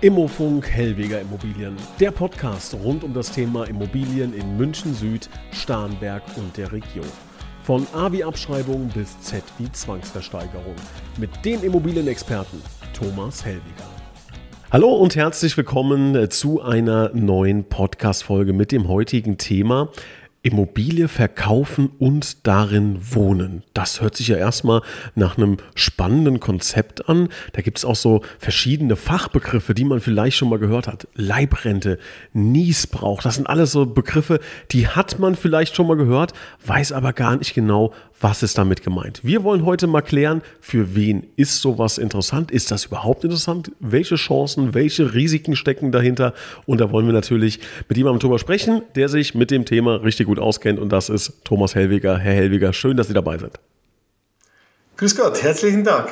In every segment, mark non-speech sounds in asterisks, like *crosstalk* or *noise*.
Immofunk Hellweger Immobilien, der Podcast rund um das Thema Immobilien in München Süd, Starnberg und der Region. Von A wie Abschreibung bis Z wie Zwangsversteigerung. Mit dem Immobilienexperten Thomas Hellweger. Hallo und herzlich willkommen zu einer neuen Podcast-Folge mit dem heutigen Thema Immobilie verkaufen und darin wohnen. Das hört sich ja erstmal nach einem spannenden Konzept an. Da gibt es auch so verschiedene Fachbegriffe, die man vielleicht schon mal gehört hat. Leibrente, Niesbrauch, das sind alles so Begriffe, die hat man vielleicht schon mal gehört, weiß aber gar nicht genau, was ist damit gemeint. Wir wollen heute mal klären, für wen ist sowas interessant? Ist das überhaupt interessant? Welche Chancen, welche Risiken stecken dahinter? Und da wollen wir natürlich mit jemandem drüber sprechen, der sich mit dem Thema richtig gut auskennt. Und das ist Thomas Hellwiger. Herr Hellwiger, schön, dass Sie dabei sind. Grüß Gott, herzlichen Dank.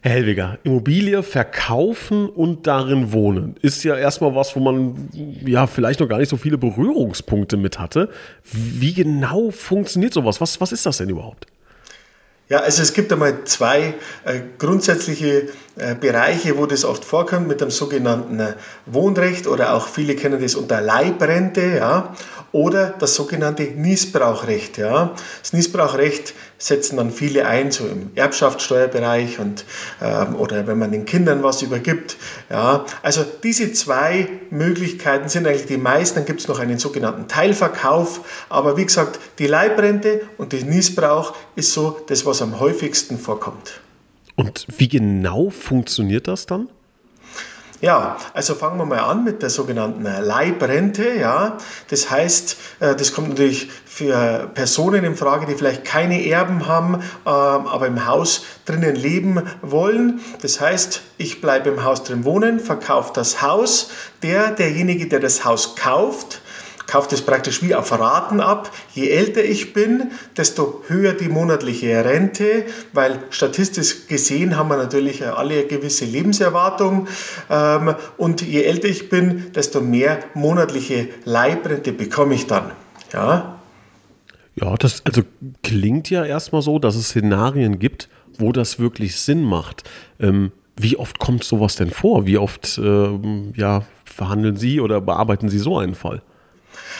Herr Hellwiger, Immobilie verkaufen und darin wohnen ist ja erstmal was, wo man ja vielleicht noch gar nicht so viele Berührungspunkte mit hatte. Wie genau funktioniert sowas? Was, was ist das denn überhaupt? Ja, also es gibt einmal zwei äh, grundsätzliche äh, Bereiche, wo das oft vorkommt, mit dem sogenannten äh, Wohnrecht oder auch viele kennen das unter Leibrente, ja, oder das sogenannte Niesbrauchrecht, ja. Das Niesbrauchrecht setzen dann viele ein, so im Erbschaftssteuerbereich und, ähm, oder wenn man den Kindern was übergibt. Ja. Also diese zwei Möglichkeiten sind eigentlich die meisten. Dann gibt es noch einen sogenannten Teilverkauf. Aber wie gesagt, die Leibrente und der Niesbrauch ist so das, was am häufigsten vorkommt. Und wie genau funktioniert das dann? Ja, also fangen wir mal an mit der sogenannten Leibrente. Ja, das heißt, äh, das kommt natürlich für Personen in Frage, die vielleicht keine Erben haben, ähm, aber im Haus drinnen leben wollen. Das heißt, ich bleibe im Haus drin wohnen, verkaufe das Haus. Der, derjenige, der das Haus kauft, kauft es praktisch wie auf Raten ab. Je älter ich bin, desto höher die monatliche Rente, weil statistisch gesehen haben wir natürlich alle eine gewisse Lebenserwartung. Ähm, und je älter ich bin, desto mehr monatliche Leibrente bekomme ich dann. Ja, ja das also klingt ja erstmal so, dass es Szenarien gibt, wo das wirklich Sinn macht. Ähm, wie oft kommt sowas denn vor? Wie oft ähm, ja, verhandeln Sie oder bearbeiten Sie so einen Fall?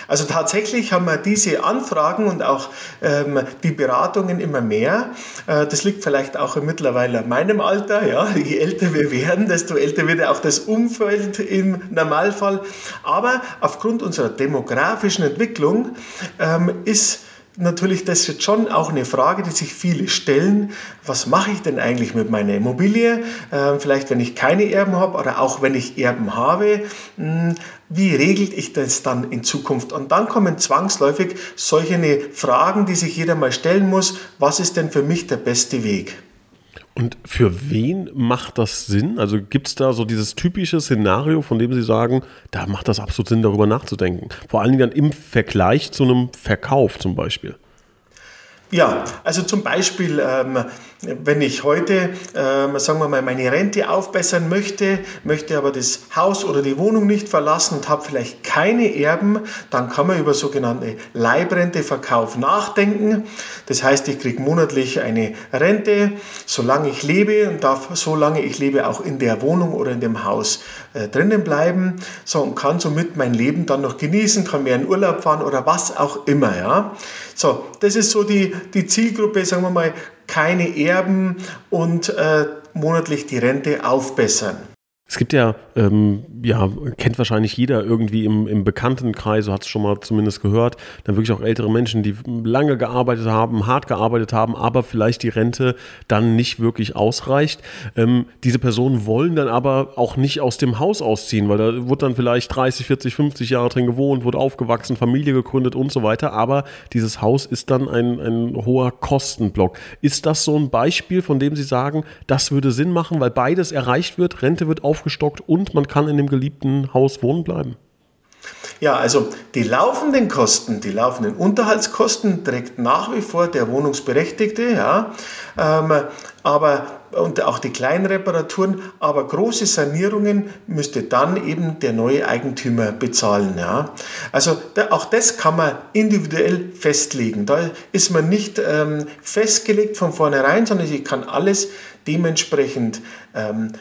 Also tatsächlich haben wir diese Anfragen und auch ähm, die Beratungen immer mehr. Äh, das liegt vielleicht auch mittlerweile an meinem Alter. Ja? Je älter wir werden, desto älter wird auch das Umfeld im Normalfall. Aber aufgrund unserer demografischen Entwicklung ähm, ist natürlich das jetzt schon auch eine Frage, die sich viele stellen. Was mache ich denn eigentlich mit meiner Immobilie? Ähm, vielleicht, wenn ich keine Erben habe oder auch wenn ich Erben habe. Hm, wie regelt ich das dann in Zukunft? Und dann kommen zwangsläufig solche Fragen, die sich jeder mal stellen muss. Was ist denn für mich der beste Weg? Und für wen macht das Sinn? Also gibt es da so dieses typische Szenario, von dem Sie sagen, da macht das absolut Sinn, darüber nachzudenken? Vor allen Dingen dann im Vergleich zu einem Verkauf zum Beispiel. Ja, also zum Beispiel, ähm, wenn ich heute, ähm, sagen wir mal, meine Rente aufbessern möchte, möchte aber das Haus oder die Wohnung nicht verlassen und habe vielleicht keine Erben, dann kann man über sogenannte Leibrenteverkauf nachdenken. Das heißt, ich kriege monatlich eine Rente, solange ich lebe und darf, solange ich lebe, auch in der Wohnung oder in dem Haus äh, drinnen bleiben so, und kann somit mein Leben dann noch genießen, kann mehr in Urlaub fahren oder was auch immer. Ja. So, das ist so die, die Zielgruppe, sagen wir mal, keine Erben und äh, monatlich die Rente aufbessern. Es gibt ja, ähm, ja, kennt wahrscheinlich jeder irgendwie im, im Bekanntenkreis, so hat es schon mal zumindest gehört, dann wirklich auch ältere Menschen, die lange gearbeitet haben, hart gearbeitet haben, aber vielleicht die Rente dann nicht wirklich ausreicht. Ähm, diese Personen wollen dann aber auch nicht aus dem Haus ausziehen, weil da wird dann vielleicht 30, 40, 50 Jahre drin gewohnt, wurde aufgewachsen, Familie gegründet und so weiter, aber dieses Haus ist dann ein, ein hoher Kostenblock. Ist das so ein Beispiel, von dem Sie sagen, das würde Sinn machen, weil beides erreicht wird, Rente wird auf aufgestockt und man kann in dem geliebten Haus wohnen bleiben. Ja, also die laufenden Kosten, die laufenden Unterhaltskosten trägt nach wie vor der Wohnungsberechtigte, ja, ähm, aber und auch die kleinen Reparaturen, aber große Sanierungen müsste dann eben der neue Eigentümer bezahlen. Ja. Also da, auch das kann man individuell festlegen. Da ist man nicht ähm, festgelegt von vornherein, sondern ich kann alles dementsprechend ähm,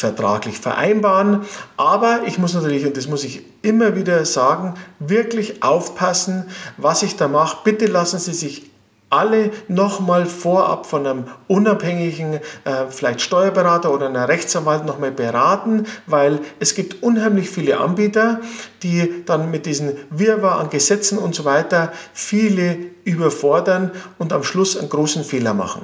vertraglich vereinbaren. Aber ich muss natürlich, und das muss ich immer wieder sagen, wirklich aufpassen, was ich da mache. Bitte lassen Sie sich alle nochmal vorab von einem unabhängigen, äh, vielleicht Steuerberater oder einer Rechtsanwalt nochmal beraten, weil es gibt unheimlich viele Anbieter, die dann mit diesen Wirrwarr an Gesetzen und so weiter viele überfordern und am Schluss einen großen Fehler machen.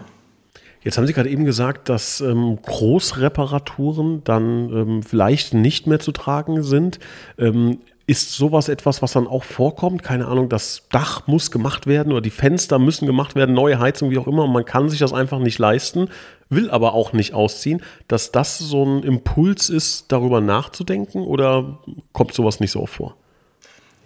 Jetzt haben Sie gerade eben gesagt, dass ähm, Großreparaturen dann ähm, vielleicht nicht mehr zu tragen sind. Ähm, ist sowas etwas, was dann auch vorkommt? Keine Ahnung, das Dach muss gemacht werden oder die Fenster müssen gemacht werden, neue Heizung, wie auch immer. Man kann sich das einfach nicht leisten, will aber auch nicht ausziehen. Dass das so ein Impuls ist, darüber nachzudenken oder kommt sowas nicht so oft vor?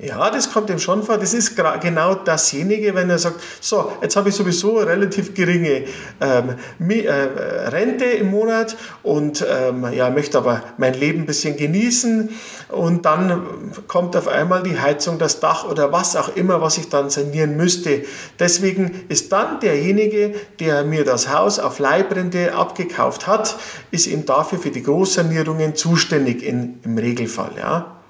Ja, das kommt ihm schon vor. Das ist genau dasjenige, wenn er sagt, so, jetzt habe ich sowieso eine relativ geringe ähm, äh, Rente im Monat und ähm, ja, möchte aber mein Leben ein bisschen genießen und dann kommt auf einmal die Heizung, das Dach oder was auch immer, was ich dann sanieren müsste. Deswegen ist dann derjenige, der mir das Haus auf Leibrente abgekauft hat, ist eben dafür für die Großsanierungen zuständig in, im Regelfall. Ja.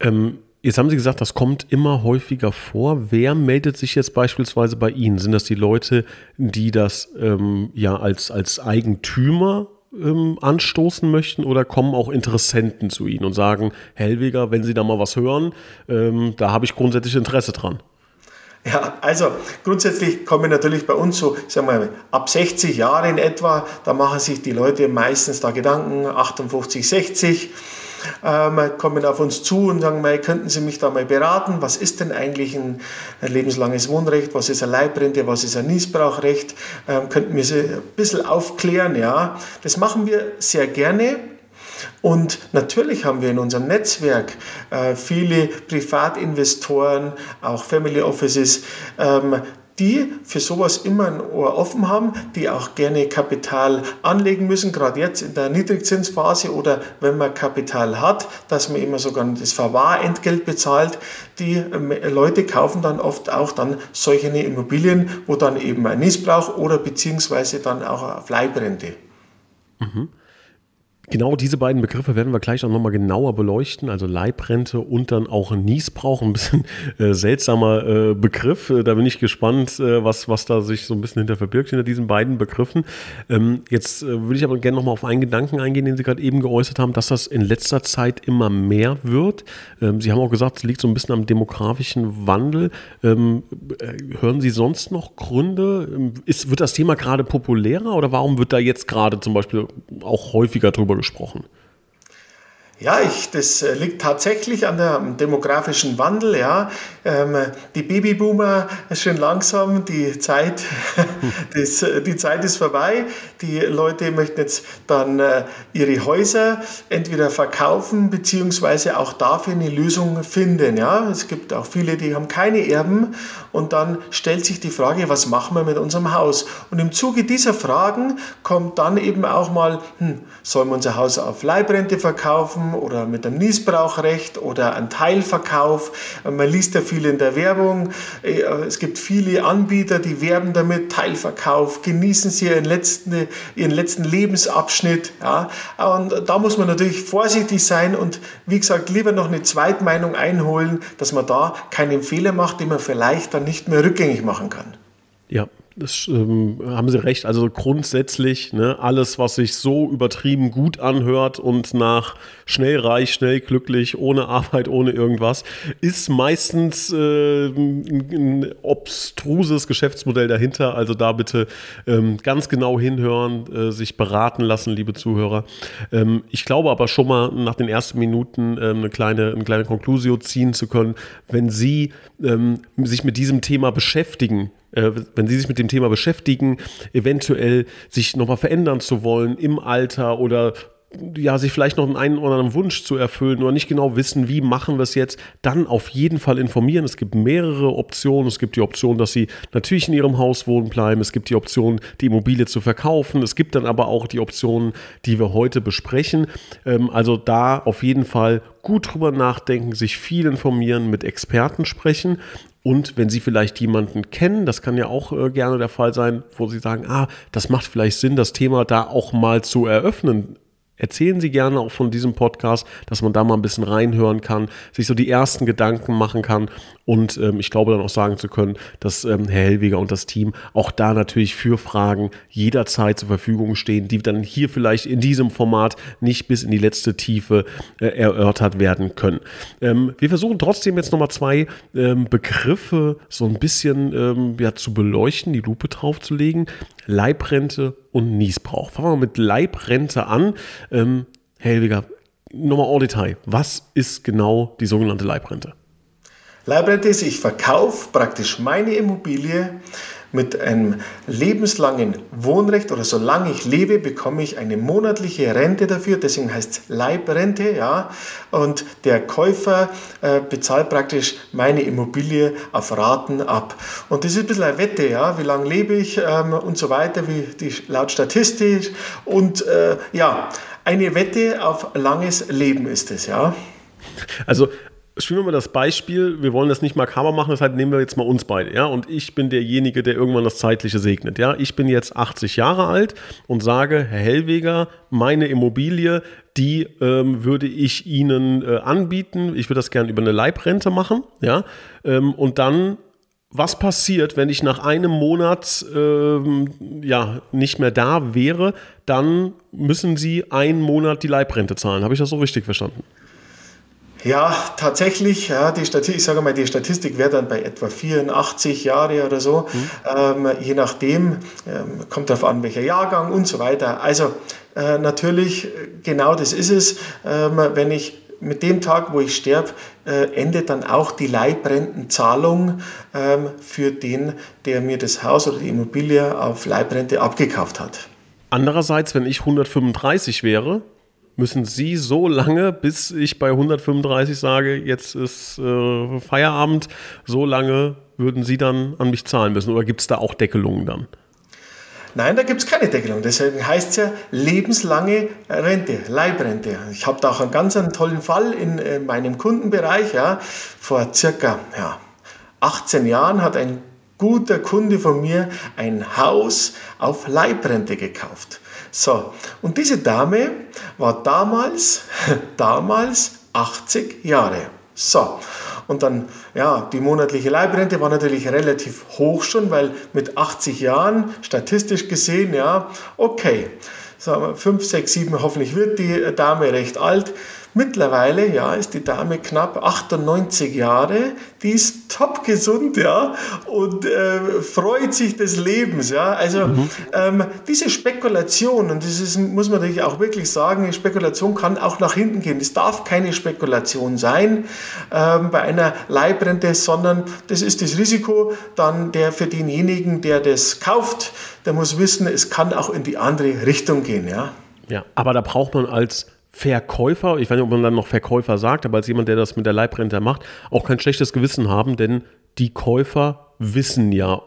Ähm Jetzt haben Sie gesagt, das kommt immer häufiger vor. Wer meldet sich jetzt beispielsweise bei Ihnen? Sind das die Leute, die das ähm, ja als, als Eigentümer ähm, anstoßen möchten oder kommen auch Interessenten zu Ihnen und sagen, Hellweger, wenn Sie da mal was hören, ähm, da habe ich grundsätzlich Interesse dran? Ja, also grundsätzlich kommen natürlich bei uns so, sagen wir mal, ab 60 Jahre in etwa, da machen sich die Leute meistens da Gedanken, 58, 60 ähm, kommen auf uns zu und sagen, mal, könnten Sie mich da mal beraten? Was ist denn eigentlich ein, lebenslanges Wohnrecht? Was ist ein Leibrente? Was ist ein Niesbrauchrecht? Ähm, könnten wir Sie ein bisschen aufklären? Ja, das machen wir sehr gerne. Und natürlich haben wir in unserem Netzwerk äh, viele Privatinvestoren, auch Family Offices, ähm, die für sowas immer ein Ohr offen haben, die auch gerne Kapital anlegen müssen, gerade jetzt in der Niedrigzinsphase oder wenn man Kapital hat, dass man immer sogar das Verwahrentgelt bezahlt. Die ähm, Leute kaufen dann oft auch dann solche Immobilien, wo dann eben ein Missbrauch oder beziehungsweise dann auch auf Leibrente. Mhm. Genau diese beiden Begriffe werden wir gleich auch nochmal genauer beleuchten, also Leibrente und dann auch Niesbrauch, ein bisschen äh, seltsamer äh, Begriff. Äh, da bin ich gespannt, äh, was, was da sich so ein bisschen hinter verbirgt, hinter diesen beiden Begriffen. Ähm, jetzt äh, würde ich aber gerne nochmal auf einen Gedanken eingehen, den Sie gerade eben geäußert haben, dass das in letzter Zeit immer mehr wird. Ähm, Sie haben auch gesagt, es liegt so ein bisschen am demografischen Wandel. Ähm, äh, hören Sie sonst noch Gründe? Ähm, ist, wird das Thema gerade populärer oder warum wird da jetzt gerade zum Beispiel auch häufiger drüber gesprochen. Ja, ich, das äh, liegt tatsächlich an dem demografischen Wandel. Ja. Ähm, die Babyboomer schön langsam, die Zeit, *laughs* das, äh, die Zeit ist vorbei. Die Leute möchten jetzt dann äh, ihre Häuser entweder verkaufen beziehungsweise auch dafür eine Lösung finden. Ja. Es gibt auch viele, die haben keine Erben und dann stellt sich die Frage, was machen wir mit unserem Haus? Und im Zuge dieser Fragen kommt dann eben auch mal, hm, sollen wir unser Haus auf Leibrente verkaufen? Oder mit einem Niesbrauchrecht oder einem Teilverkauf. Man liest ja viel in der Werbung. Äh, es gibt viele Anbieter, die werben damit, Teilverkauf, genießen sie ihren letzten, ihren letzten Lebensabschnitt. Ja. Und da muss man natürlich vorsichtig sein und wie gesagt, lieber noch eine Zweitmeinung einholen, dass man da keinen Fehler macht, den man vielleicht dann nicht mehr rückgängig machen kann. Ja, das ähm, haben Sie recht. Also grundsätzlich, ne, alles, was sich so übertrieben gut anhört und nach schnell reich, schnell glücklich, ohne Arbeit, ohne irgendwas, ist meistens äh, ein, obstruses Geschäftsmodell dahinter. Also da bitte ähm, ganz genau hinhören, äh, sich beraten lassen, liebe Zuhörer. Ähm, ich glaube aber schon mal nach den ersten Minuten äh, eine kleine, eine kleine Konklusio ziehen zu können, wenn Sie ähm, sich mit diesem Thema beschäftigen, äh, wenn Sie sich mit dem Thema beschäftigen, eventuell sich nochmal verändern zu wollen im Alter oder ja, sich vielleicht noch einen oder anderen Wunsch zu erfüllen oder nicht genau wissen, wie machen wir es jetzt, dann auf jeden Fall informieren. Es gibt mehrere Optionen. Es gibt die Option, dass sie natürlich in ihrem Haus wohnen bleiben. Es gibt die Option, die Immobilie zu verkaufen. Es gibt dann aber auch die Optionen, die wir heute besprechen. Ähm, also da auf jeden Fall gut drüber nachdenken, sich viel informieren, mit Experten sprechen. Und wenn Sie vielleicht jemanden kennen, das kann ja auch äh, gerne der Fall sein, wo Sie sagen, ah, das macht vielleicht Sinn, das Thema da auch mal zu eröffnen erzählen Sie gerne auch von diesem Podcast, dass man da mal ein bisschen reinhören kann, sich so die ersten Gedanken machen kann und ähm, ich glaube dann auch sagen zu können, dass ähm, Herr Hellweger und das Team auch da natürlich für Fragen jederzeit zur Verfügung stehen, die dann hier vielleicht in diesem Format nicht bis in die letzte Tiefe äh, erörtert werden können. Ähm, wir versuchen trotzdem jetzt nochmal zwei ähm, Begriffe so ein bisschen ähm, ja, zu beleuchten, die Lupe draufzulegen. Leibrente und Niesbrauch. Fangen wir mit Leibrente an. Ähm, Helwiger, nochmal en Detail. Was ist genau die sogenannte Leibrente? Leibrente ist, ich verkaufe praktisch meine Immobilie mit einem lebenslangen Wohnrecht oder solange ich lebe, bekomme ich eine monatliche Rente dafür. Deswegen heißt es Leibrente, ja. Und der Käufer äh, bezahlt praktisch meine Immobilie auf Raten ab. Und das ist ein bisschen eine Wette, ja. Wie lange lebe ich ähm, und so weiter, wie die, laut Statistik. Und äh, ja, eine Wette auf langes Leben ist es, ja. Also spielen wir mal das Beispiel, wir wollen das nicht makaber machen, deshalb nehmen wir jetzt mal uns beide, ja, und ich bin derjenige, der irgendwann das Zeitliche segnet, ja. Ich bin jetzt 80 Jahre alt und sage, Herr Hellweger, meine Immobilie, die ähm, würde ich Ihnen äh, anbieten. Ich würde das gerne über eine Leibrente machen, ja, ähm, und dann was passiert, wenn ich nach einem Monat ähm, ja, nicht mehr da wäre, dann müssen Sie einen Monat die Leibrente zahlen. Habe ich das so richtig verstanden? Ja, tatsächlich, ja, die Statistik, ich sage mal, die Statistik wäre dann bei etwa 84 Jahre oder so, mhm. ähm, je nachdem, ähm, kommt darauf an, welcher Jahrgang und so weiter. Also äh, natürlich, genau das ist es, ähm, wenn ich mit dem Tag, wo ich sterbe, äh, endet dann auch die Leibrentenzahlung ähm, für den, der mir das Haus oder die Immobilie auf Leibrente abgekauft hat. Andererseits, wenn ich 135 wäre, müssen Sie so lange, bis ich bei 135 sage, jetzt ist äh, Feierabend, so lange würden Sie dann an mich zahlen müssen? Oder gibt es da auch Deckelungen dann? Nein, da gibt es keine Deckelung. Deswegen heißt es ja lebenslange Rente, Leibrente. Ich habe da auch einen ganz einen tollen Fall in, in äh, meinem Kundenbereich. Ja. Vor circa ja, 18 Jahren hat ein guter Kunde von mir ein Haus auf Leibrente gekauft. So, und diese Dame war damals, *laughs* damals 80 Jahre. So, und dann, ja, die monatliche Leibrente war natürlich relativ hoch schon, weil mit 80 Jahren, statistisch gesehen, ja, okay, sagen wir 5, 6, 7, hoffentlich wird die Dame recht alt. Mittlerweile, ja, ist die Dame knapp 98 Jahre, die ist top gesund, ja, und äh, freut sich des Lebens, ja. Also mhm. ähm, diese Spekulation, und das ist, muss man natürlich auch wirklich sagen, die Spekulation kann auch nach hinten gehen. Es darf keine Spekulation sein ähm, bei einer Leibrente, sondern das ist das Risiko dann der für denjenigen, der das kauft, der muss wissen, es kann auch in die andere Richtung gehen, ja. Ja, aber da braucht man als Verkäufer, ich weiß nicht, ob man dann noch Verkäufer sagt, aber als jemand, der das mit der Leibrente macht, auch kein schlechtes Gewissen haben, denn die Käufer wissen ja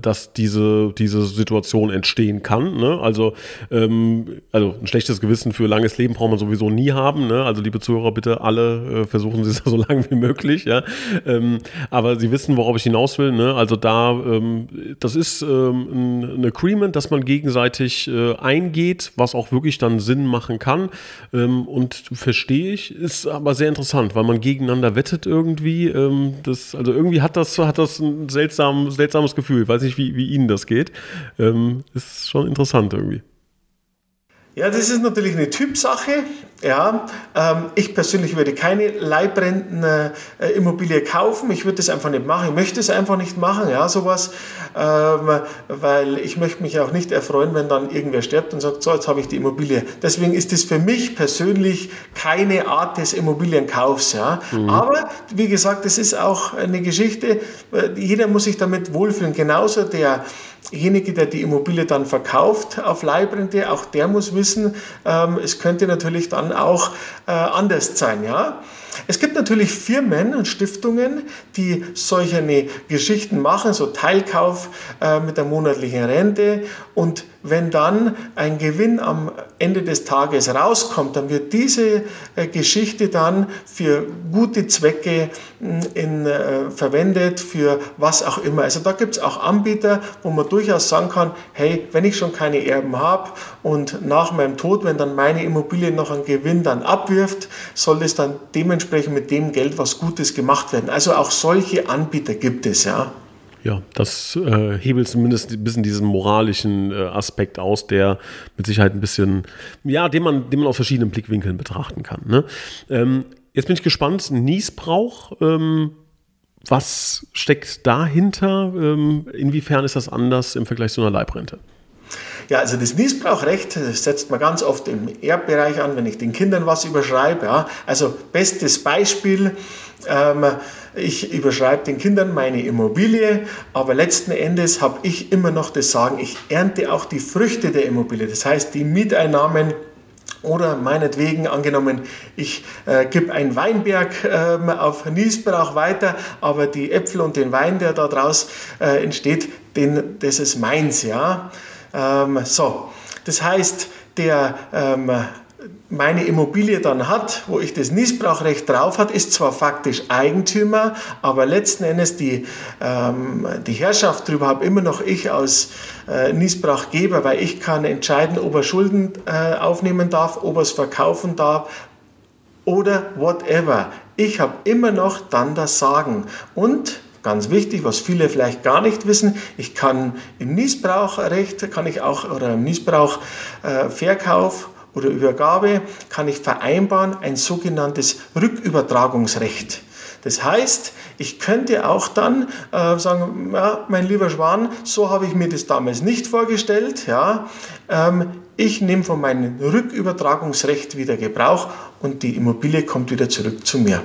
dass diese, diese Situation entstehen kann. Ne? Also, ähm, also ein schlechtes Gewissen für langes Leben braucht man sowieso nie haben. Ne? Also liebe Zuhörer, bitte alle äh, versuchen Sie es *laughs* so lange wie möglich. Ja? Ähm, aber Sie wissen, worauf ich hinaus will. Ne? Also da, ähm, das ist ähm, ein Agreement, das man gegenseitig äh, eingeht, was auch wirklich dann Sinn machen kann. Ähm, und verstehe ich, ist aber sehr interessant, weil man gegeneinander wettet irgendwie. Ähm, das, also irgendwie hat das, hat das ein seltsam, seltsames Gefühl, weil weiß nicht, wie, wie Ihnen das geht. Ähm, ist schon interessant irgendwie. Ja, das ist natürlich eine Typsache. Ja, ähm, ich persönlich würde keine Leibrentenimmobilie äh, kaufen. Ich würde das einfach nicht machen. Ich möchte es einfach nicht machen, ja, sowas, ähm, weil ich möchte mich auch nicht erfreuen, wenn dann irgendwer stirbt und sagt, so, jetzt habe ich die Immobilie. Deswegen ist das für mich persönlich keine Art des Immobilienkaufs, ja. Mhm. Aber, wie gesagt, das ist auch eine Geschichte. Äh, jeder muss sich damit wohlfühlen. Genauso derjenige, der die Immobilie dann verkauft auf Leibrente, auch der muss wissen, ähm, es könnte natürlich dann auch äh, anders sein. Ja? Es gibt natürlich Firmen und Stiftungen, die solche Geschichten machen, so Teilkauf äh, mit der monatlichen Rente. Und wenn dann ein Gewinn am Ende des Tages rauskommt, dann wird diese äh, Geschichte dann für gute Zwecke mm, in, äh, verwendet, für was auch immer. Also da gibt es auch Anbieter, wo man durchaus sagen kann, hey, wenn ich schon keine Erben habe und nach meinem Tod, wenn dann meine Immobilie noch einen Gewinn dann abwirft, soll das dann dementsprechend mit dem Geld was Gutes gemacht werden. Also auch solche Anbieter gibt es, ja. Ja, das äh, hebelt zumindest ein bisschen diesen moralischen äh, Aspekt aus, der mit Sicherheit ein bisschen, ja, den man, den man aus verschiedenen Blickwinkeln betrachten kann. Ne? Ähm, jetzt bin ich gespannt, Niesbrauch, ähm, was steckt dahinter? Ähm, inwiefern ist das anders im Vergleich zu einer Leibrente? Ja, also das Niesbrauchrecht das setzt man ganz oft im Erbbereich an, wenn ich den Kindern was überschreibe. Ja. Also bestes Beispiel, ähm, ich überschreibe den Kindern meine Immobilie, aber letzten Endes habe ich immer noch das Sagen, ich ernte auch die Früchte der Immobilie. Das heißt, die Mieteinnahmen oder meinetwegen angenommen, ich äh, gebe einen Weinberg äh, auf Niesbrauch weiter, aber die Äpfel und den Wein, der da draus äh, entsteht, den, das ist meins. Ja? Ähm, so, das heißt, der ähm, meine Immobilie dann hat, wo ich das Niesbrauchrecht drauf hat, ist zwar faktisch Eigentümer, aber letzten Endes die, ähm, die Herrschaft darüber habe immer noch ich als äh, Niesbrauchgeber, weil ich kann entscheiden, ob er Schulden äh, aufnehmen darf, ob er es verkaufen darf oder whatever. Ich habe immer noch dann das Sagen. Und ganz wichtig, was viele vielleicht gar nicht wissen, ich kann im Niesbrauchrecht, kann ich auch, oder im Niesbrauchverkauf, äh, oder Übergabe kann ich vereinbaren ein sogenanntes Rückübertragungsrecht. Das heißt, ich könnte auch dann äh, sagen, ja, mein lieber Schwan, so habe ich mir das damals nicht vorgestellt. Ja, ähm, ich nehme von meinem Rückübertragungsrecht wieder Gebrauch und die Immobilie kommt wieder zurück zu mir.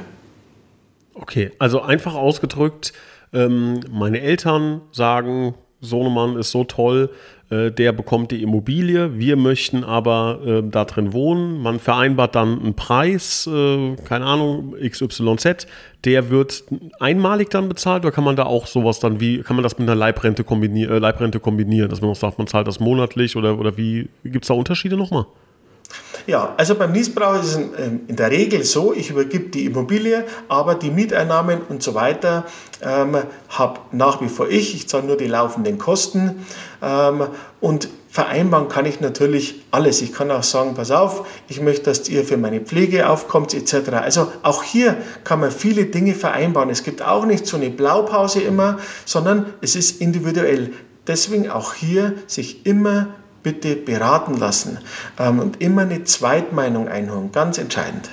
Okay, also einfach ausgedrückt, ähm, meine Eltern sagen, Sohnemann ist so toll, äh, der bekommt die Immobilie, wir möchten aber äh, da drin wohnen. Man vereinbart dann einen Preis, äh, keine Ahnung, XYZ, der wird einmalig dann bezahlt oder kann man da auch sowas dann wie, kann man das mit einer Leibrente, kombinier äh, Leibrente kombinieren, dass man auch sagt, man zahlt das monatlich oder, oder wie, gibt es da Unterschiede nochmal? Ja, also beim Niesbrauch ist es ähm, in der Regel so, ich übergebe die Immobilie, aber die Mieteinnahmen und so weiter ähm, habe nach wie vor ich. Ich zahle nur die laufenden Kosten und vereinbaren kann ich natürlich alles. Ich kann auch sagen, pass auf, ich möchte, dass ihr für meine Pflege aufkommt etc. Also auch hier kann man viele Dinge vereinbaren. Es gibt auch nicht so eine Blaupause immer, sondern es ist individuell. Deswegen auch hier sich immer bitte beraten lassen ähm, und immer eine Zweitmeinung einholen, ganz entscheidend.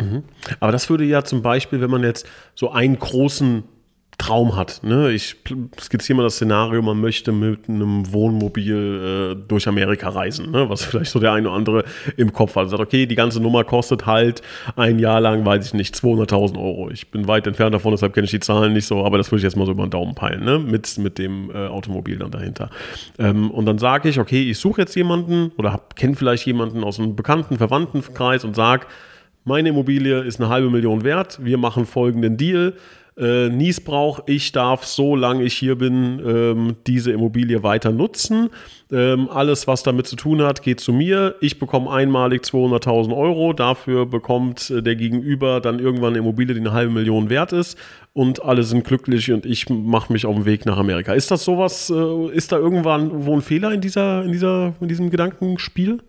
Mhm. Aber das würde ja zum Beispiel, wenn man jetzt so einen großen Traum hat. Ne? Ich skizziere mal das Szenario, man möchte mit einem Wohnmobil äh, durch Amerika reisen, ne? was vielleicht so der eine oder andere im Kopf hat. Sagt, okay, die ganze Nummer kostet halt ein Jahr lang, weiß ich nicht, 200.000 Euro. Ich bin weit entfernt davon, deshalb kenne ich die Zahlen nicht so, aber das würde ich jetzt mal so über den Daumen peilen, ne? mit, mit dem äh, Automobil dann dahinter. Ähm, und dann sage ich, okay, ich suche jetzt jemanden oder kenne vielleicht jemanden aus einem bekannten Verwandtenkreis und sage, meine Immobilie ist eine halbe Million wert, wir machen folgenden Deal äh, Niesbrauch, ich darf, solange ich hier bin, ähm, diese Immobilie weiter nutzen. Ähm, alles, was damit zu tun hat, geht zu mir. Ich bekomme einmalig 200.000 Euro. Dafür bekommt äh, der Gegenüber dann irgendwann eine Immobilie, die eine halbe Million wert ist. Und alle sind glücklich und ich mache mich auf den Weg nach Amerika. Ist das sowas, äh, ist da irgendwann wo ein Fehler in, dieser, in, dieser, in diesem Gedankenspiel?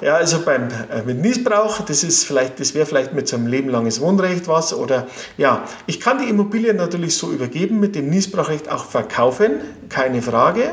Ja, also beim äh, mit Missbrauch, das ist vielleicht, das wäre vielleicht mit so einem lebenlanges Wohnrecht was oder ja, ich kann die Immobilie natürlich so übergeben, mit dem Missbrauchrecht auch verkaufen, keine Frage.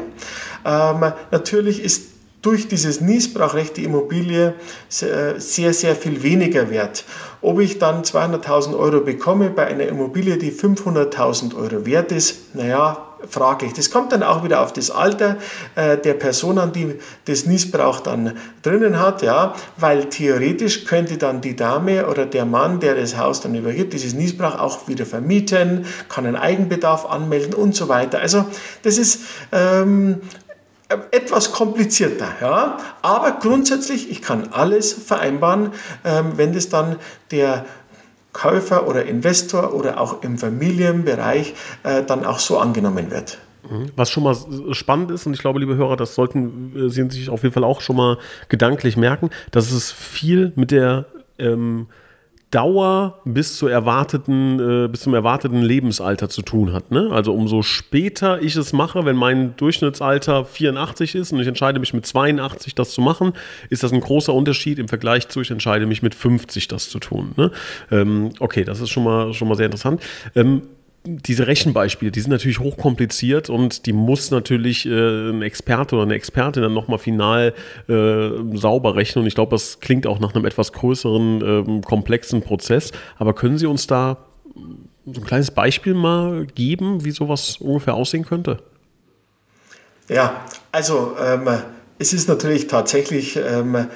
Ähm, natürlich ist durch dieses Niesbrauchrecht die Immobilie sehr, sehr viel weniger wert. Ob ich dann 200.000 Euro bekomme bei einer Immobilie, die 500.000 Euro wert ist, naja, fraglich. Das kommt dann auch wieder auf das Alter äh, der Person an, die das Niesbrauch dann drinnen hat, ja, weil theoretisch könnte dann die Dame oder der Mann, der das Haus dann übergibt, dieses Niesbrauch auch wieder vermieten, kann einen Eigenbedarf anmelden und so weiter. Also das ist ähm, etwas komplizierter, ja, aber grundsätzlich, ich kann alles vereinbaren, ähm, wenn das dann der Käufer oder Investor oder auch im Familienbereich äh, dann auch so angenommen wird. Mhm. Was schon mal spannend ist, und ich glaube, liebe Hörer, das sollten äh, Sie sich auf jeden Fall auch schon mal gedanklich merken, dass es viel mit der ähm, Dauer bis, zur erwarteten, äh, bis zum erwarteten Lebensalter zu tun hat. Ne? Also umso später ich es mache, wenn mein Durchschnittsalter 84 ist und ich entscheide mich mit 82 das zu machen, ist das ein großer Unterschied im Vergleich zu, ich entscheide mich mit 50 das zu tun. Ne? Ähm, okay, das ist schon mal, schon mal sehr interessant. Ähm, diese Rechenbeispiele, die sind natürlich hochkompliziert und die muss natürlich äh, ein Experte oder eine Expertin dann nochmal final äh, sauber rechnen. Und ich glaube, das klingt auch nach einem etwas größeren, äh, komplexen Prozess. Aber können Sie uns da so ein kleines Beispiel mal geben, wie sowas ungefähr aussehen könnte? Ja, also ähm, es ist natürlich tatsächlich, ähm, ähm,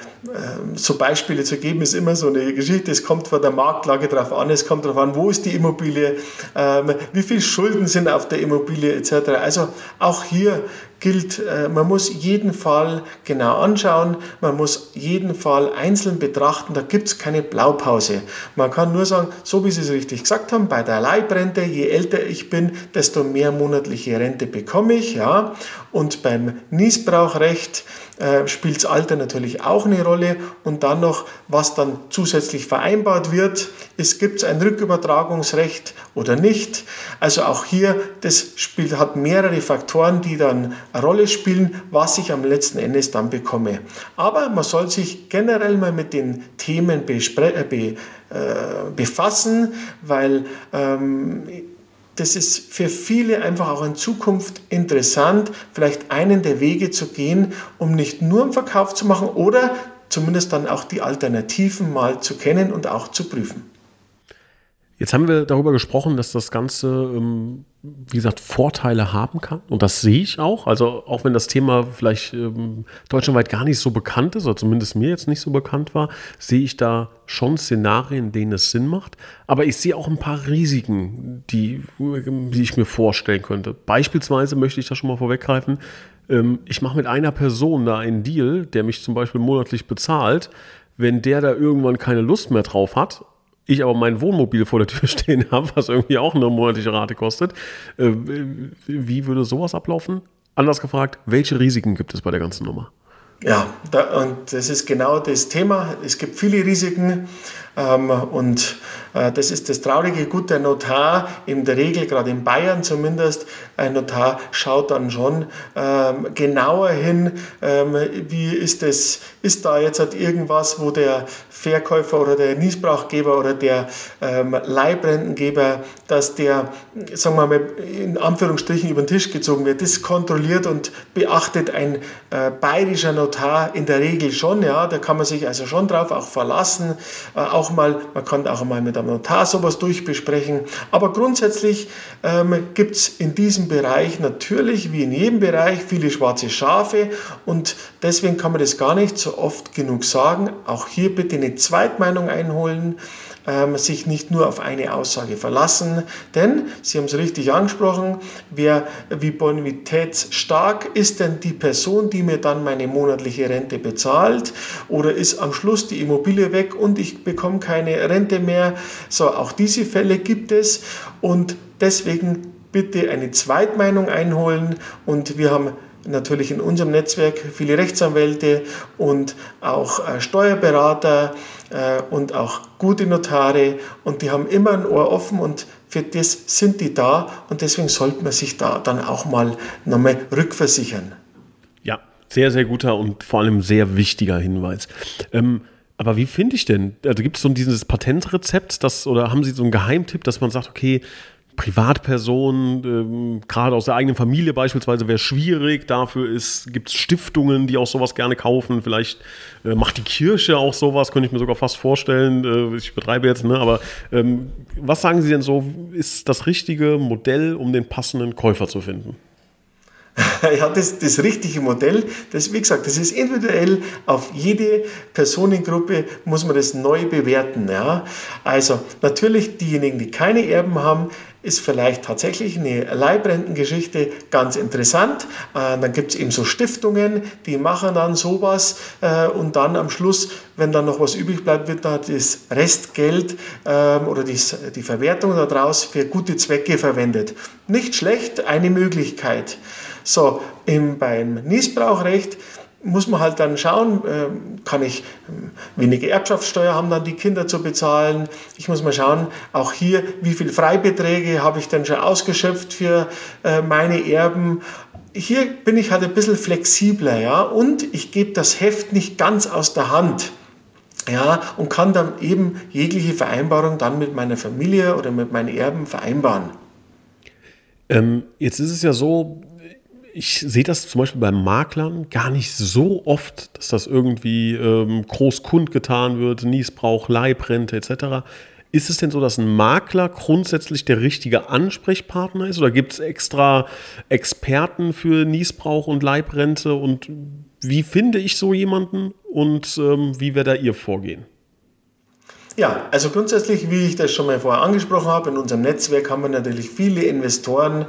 so Beispiele zu geben, ist immer so eine Geschichte. Es kommt von der Marktlage drauf an, es kommt darauf an, wo ist die Immobilie, ähm, wie viele Schulden sind auf der Immobilie etc. Also auch hier gilt, äh, man muss jeden Fall genau anschauen, man muss jeden Fall einzeln betrachten, da gibt es keine Blaupause. Man kann nur sagen, so wie Sie es richtig gesagt haben, bei der Leibrente, je älter ich bin, desto mehr monatliche Rente bekomme ich. Ja? Und beim Niesbrauchrecht äh, spielt das Alter natürlich auch eine Rolle und dann noch, was dann zusätzlich vereinbart wird. Es gibt ein Rückübertragungsrecht oder nicht. Also auch hier, das Spiel hat mehrere Faktoren, die dann eine Rolle spielen, was ich am letzten Endes dann bekomme. Aber man soll sich generell mal mit den Themen be äh, befassen, weil ähm, das ist für viele einfach auch in Zukunft interessant, vielleicht einen der Wege zu gehen, um nicht nur einen Verkauf zu machen oder zumindest dann auch die Alternativen mal zu kennen und auch zu prüfen. Jetzt haben wir darüber gesprochen, dass das Ganze, ähm, wie gesagt, Vorteile haben kann. Und das sehe ich auch. Also auch wenn das Thema vielleicht ähm, deutschlandweit gar nicht so bekannt ist, oder zumindest mir jetzt nicht so bekannt war, sehe ich da schon Szenarien, denen es Sinn macht. Aber ich sehe auch ein paar Risiken, die, die ich mir vorstellen könnte. Beispielsweise möchte ich da schon mal vorweggreifen. Ähm, ich mache mit einer Person da einen Deal, der mich zum Beispiel monatlich bezahlt. Wenn der da irgendwann keine Lust mehr drauf hat ich aber mein Wohnmobil vor der Tür *laughs* stehen habe, was irgendwie auch eine monatliche Rate kostet, äh, wie würde sowas ablaufen? Anders gefragt, welche Risiken gibt es bei der ganzen Nummer? Ja, da, und das ist genau das Thema. Es gibt viele Risiken ähm, und äh, das ist das Traurige. Gut, der Notar in der Regel, gerade in Bayern zumindest, ein Notar schaut dann schon ähm, genauer hin, ähm, wie ist das, ist da jetzt halt irgendwas, wo der Verkäufer oder der Niesbrauchgeber oder der ähm, Leihbrendengeber, dass der, sagen wir mal, in Anführungsstrichen über den Tisch gezogen wird. Das kontrolliert und beachtet ein äh, bayerischer Notar in der Regel schon. Ja, da kann man sich also schon drauf auch verlassen. Äh, auch mal, man kann auch mal mit einem Notar sowas durchbesprechen. Aber grundsätzlich ähm, gibt es in diesem Bereich natürlich, wie in jedem Bereich, viele schwarze Schafe und deswegen kann man das gar nicht so oft genug sagen. Auch hier bitte eine Zweitmeinung einholen, ähm, sich nicht nur auf eine Aussage verlassen, denn Sie haben es richtig angesprochen, wer wie bonitätsstark ist denn die Person, die mir dann meine monatliche Rente bezahlt? Oder ist am Schluss die Immobilie weg und ich bekomme keine Rente mehr. So, auch diese Fälle gibt es. Und deswegen bitte eine Zweitmeinung einholen. Und wir haben natürlich in unserem Netzwerk viele Rechtsanwälte und auch äh, Steuerberater äh, und auch gute Notare und die haben immer ein Ohr offen und für das sind die da und deswegen sollte man sich da dann auch mal nochmal rückversichern. Ja, sehr, sehr guter und vor allem sehr wichtiger Hinweis. Ähm, aber wie finde ich denn? Also gibt es so dieses Patentrezept, das, oder haben Sie so einen Geheimtipp, dass man sagt, okay, Privatpersonen, ähm, gerade aus der eigenen Familie beispielsweise, wäre schwierig. Dafür gibt es Stiftungen, die auch sowas gerne kaufen. Vielleicht äh, macht die Kirche auch sowas, könnte ich mir sogar fast vorstellen. Äh, ich betreibe jetzt, ne? aber ähm, was sagen Sie denn so, ist das richtige Modell, um den passenden Käufer zu finden? *laughs* ja, das, das richtige Modell, das, wie gesagt, das ist individuell auf jede Personengruppe muss man das neu bewerten. Ja. Also natürlich diejenigen, die keine Erben haben, ist vielleicht tatsächlich eine Leibrentengeschichte ganz interessant. Äh, dann gibt es eben so Stiftungen, die machen dann sowas äh, und dann am Schluss, wenn dann noch was übrig bleibt, wird da das Restgeld ähm, oder die, die Verwertung daraus für gute Zwecke verwendet. Nicht schlecht, eine Möglichkeit. So, im, beim Niesbrauchrecht muss man halt dann schauen, ähm, kann ich ähm, weniger Erbschaftssteuer haben dann die Kinder zu bezahlen. Ich muss mal schauen, auch hier, wie viel Freibeträge habe ich denn schon ausgeschöpft für äh, meine Erben. Hier bin ich halt ein bisschen flexibler, ja, und ich gebe das Heft nicht ganz aus der Hand. Ja, und kann dann eben jegliche Vereinbarung dann mit meiner Familie oder mit meinen Erben vereinbaren. Ähm, jetzt ist es ja so, ich sehe das zum Beispiel bei Maklern gar nicht so oft, dass das irgendwie ähm, groß kundgetan wird, Niesbrauch, Leibrente etc. Ist es denn so, dass ein Makler grundsätzlich der richtige Ansprechpartner ist oder gibt es extra Experten für Niesbrauch und Leibrente und wie finde ich so jemanden und ähm, wie wäre da Ihr Vorgehen? Ja, also grundsätzlich, wie ich das schon mal vorher angesprochen habe, in unserem Netzwerk haben wir natürlich viele Investoren,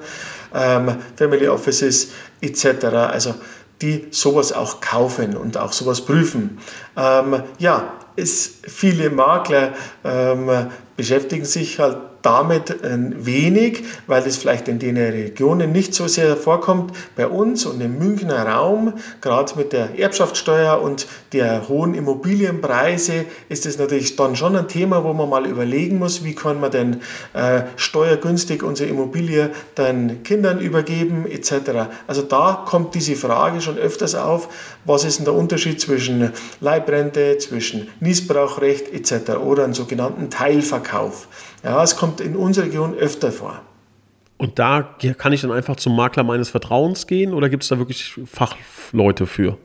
ähm, Family Offices etc., also die sowas auch kaufen und auch sowas prüfen. Ähm, ja, ist, viele Makler ähm, beschäftigen sich halt damit wenig, weil das vielleicht in den Regionen nicht so sehr vorkommt. Bei uns und im Münchner Raum, gerade mit der Erbschaftssteuer und der hohen Immobilienpreise, ist es natürlich dann schon ein Thema, wo man mal überlegen muss, wie kann man denn äh, steuergünstig unsere Immobilie den Kindern übergeben etc. Also da kommt diese Frage schon öfters auf, was ist denn der Unterschied zwischen Leibrente, zwischen Niesbrauchrecht etc. oder einem sogenannten Teilverkauf. Ja, es kommt in unserer Region öfter vor. Und da kann ich dann einfach zum Makler meines Vertrauens gehen oder gibt es da wirklich Fachleute für?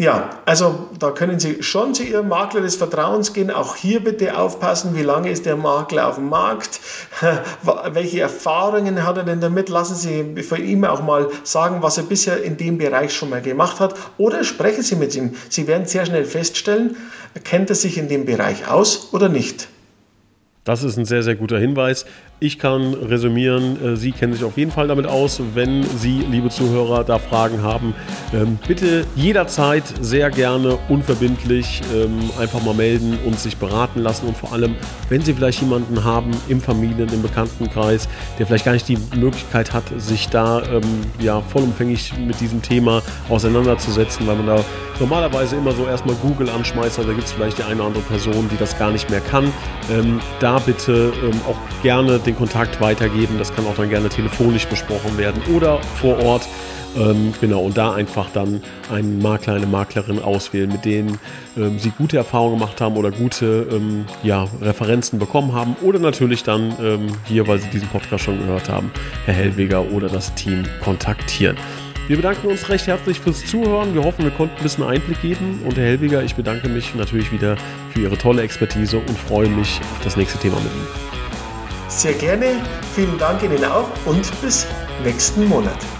Ja, also da können Sie schon zu Ihrem Makler des Vertrauens gehen. Auch hier bitte aufpassen, wie lange ist der Makler auf dem Markt, *laughs* welche Erfahrungen hat er denn damit. Lassen Sie von ihm auch mal sagen, was er bisher in dem Bereich schon mal gemacht hat. Oder sprechen Sie mit ihm. Sie werden sehr schnell feststellen, kennt er sich in dem Bereich aus oder nicht. Das ist ein sehr, sehr guter Hinweis. Ich kann resümieren, äh, Sie kennen sich auf jeden Fall damit aus. Wenn Sie, liebe Zuhörer, da Fragen haben, ähm, bitte jederzeit sehr gerne unverbindlich ähm, einfach mal melden und sich beraten lassen. Und vor allem, wenn Sie vielleicht jemanden haben im Familien-, im Bekanntenkreis, der vielleicht gar nicht die Möglichkeit hat, sich da ähm, ja, vollumfänglich mit diesem Thema auseinanderzusetzen, weil man da normalerweise immer so erstmal Google anschmeißt, also da gibt es vielleicht die eine oder andere Person, die das gar nicht mehr kann. da bitte auch gerne den Kontakt weitergeben. Das kann auch dann gerne telefonisch besprochen werden oder vor Ort. Ähm, genau, und da einfach dann einen Makler, eine Maklerin auswählen, mit denen ähm, sie gute Erfahrungen gemacht haben oder gute ähm, ja, Referenzen bekommen haben. Oder natürlich dann ähm, hier, weil sie diesen Podcast schon gehört haben, Herr Hellweger oder das Team kontaktieren. Wir bedanken uns recht herzlich fürs Zuhören. Wir hoffen, wir konnten ein bisschen Einblick geben. Und Herr Hellweger, ich bedanke mich natürlich wieder für Ihre tolle Expertise und freue mich auf das nächste Thema mit Ihnen. Sehr gerne. Vielen Dank Ihnen auch und bis nächsten Monat.